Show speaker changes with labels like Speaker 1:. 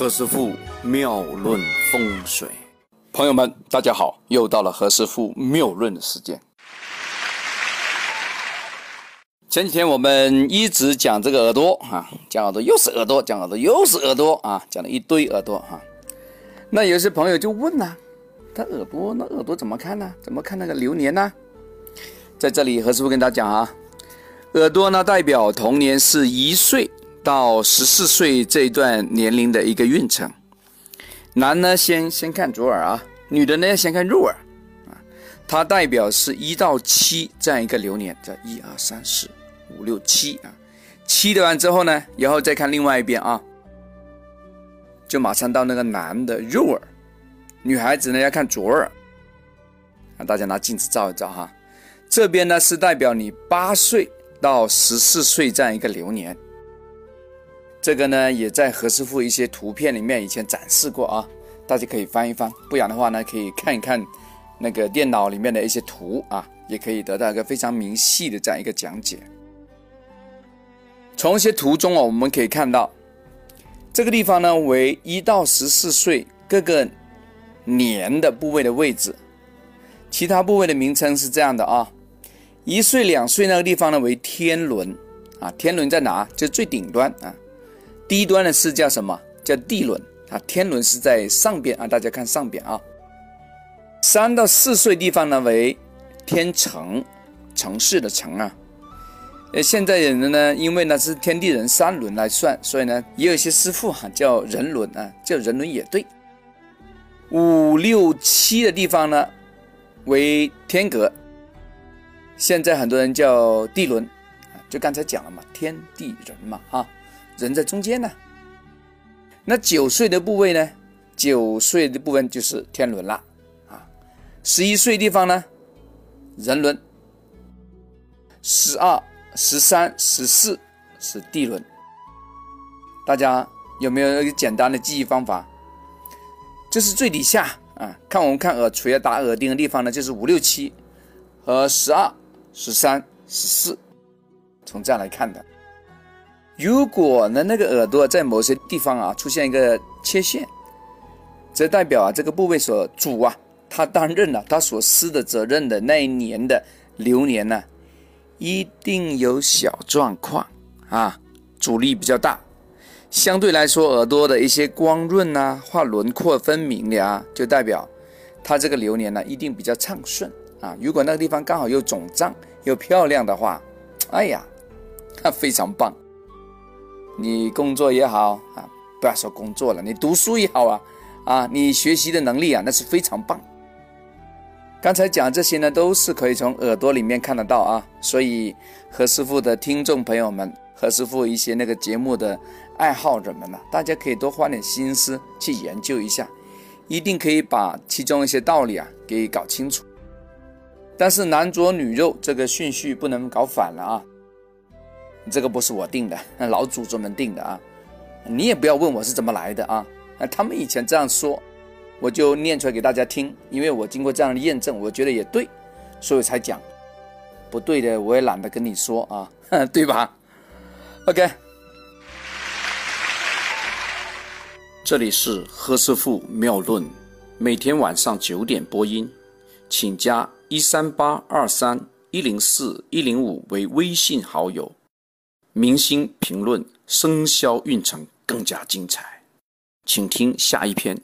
Speaker 1: 何师傅妙论风水，
Speaker 2: 朋友们，大家好，又到了何师傅妙论的时间。前几天我们一直讲这个耳朵啊，讲耳朵又是耳朵，讲耳朵又是耳朵啊，讲了一堆耳朵哈。那有些朋友就问呐，他耳朵那耳朵怎么看呢？怎么看那个流年呢？在这里何师傅跟大家讲啊，耳朵呢代表童年是一岁。到十四岁这一段年龄的一个运程，男呢先先看左耳啊，女的呢先看右耳啊，它代表是一到七这样一个流年，叫一二三四五六七啊，七的完之后呢，然后再看另外一边啊，就马上到那个男的右耳，女孩子呢要看左耳，啊，大家拿镜子照一照哈，这边呢是代表你八岁到十四岁这样一个流年。这个呢，也在何师傅一些图片里面以前展示过啊，大家可以翻一翻，不然的话呢，可以看一看那个电脑里面的一些图啊，也可以得到一个非常明细的这样一个讲解。从一些图中啊，我们可以看到这个地方呢为一到十四岁各个年的部位的位置，其他部位的名称是这样的啊，一岁两岁那个地方呢为天轮啊，天轮在哪？就最顶端啊。低端的是叫什么？叫地轮啊，天轮是在上边啊，大家看上边啊。三到四岁地方呢为天城，城市的城啊。呃，现在人呢，因为呢是天地人三轮来算，所以呢也有一些师傅哈叫人轮啊，叫人轮也对。五六七的地方呢为天格，现在很多人叫地轮，就刚才讲了嘛，天地人嘛哈。人在中间呢，那九岁的部位呢？九岁的部分就是天轮了啊。十一岁地方呢，人轮。十二、十三、十四是地轮。大家有没有一个简单的记忆方法？就是最底下啊，看我们看耳垂打耳钉的地方呢，就是五六七和十二、十三、十四，从这样来看的。如果呢，那个耳朵在某些地方啊出现一个切陷，则代表啊这个部位所主啊，他担任了他所施的责任的那一年的流年呢，一定有小状况啊，阻力比较大。相对来说，耳朵的一些光润啊，或轮廓分明的啊，就代表他这个流年呢一定比较畅顺啊。如果那个地方刚好又肿胀又漂亮的话，哎呀，那非常棒。你工作也好啊，不要说工作了，你读书也好啊，啊，你学习的能力啊，那是非常棒。刚才讲这些呢，都是可以从耳朵里面看得到啊。所以何师傅的听众朋友们，何师傅一些那个节目的爱好者们呢，大家可以多花点心思去研究一下，一定可以把其中一些道理啊给搞清楚。但是男左女右这个顺序不能搞反了啊。这个不是我定的，老祖宗们定的啊！你也不要问我是怎么来的啊！他们以前这样说，我就念出来给大家听，因为我经过这样的验证，我觉得也对，所以才讲。不对的，我也懒得跟你说啊，对吧？OK，
Speaker 1: 这里是何师傅妙论，每天晚上九点播音，请加一三八二三一零四一零五为微信好友。明星评论生肖运程更加精彩，请听下一篇。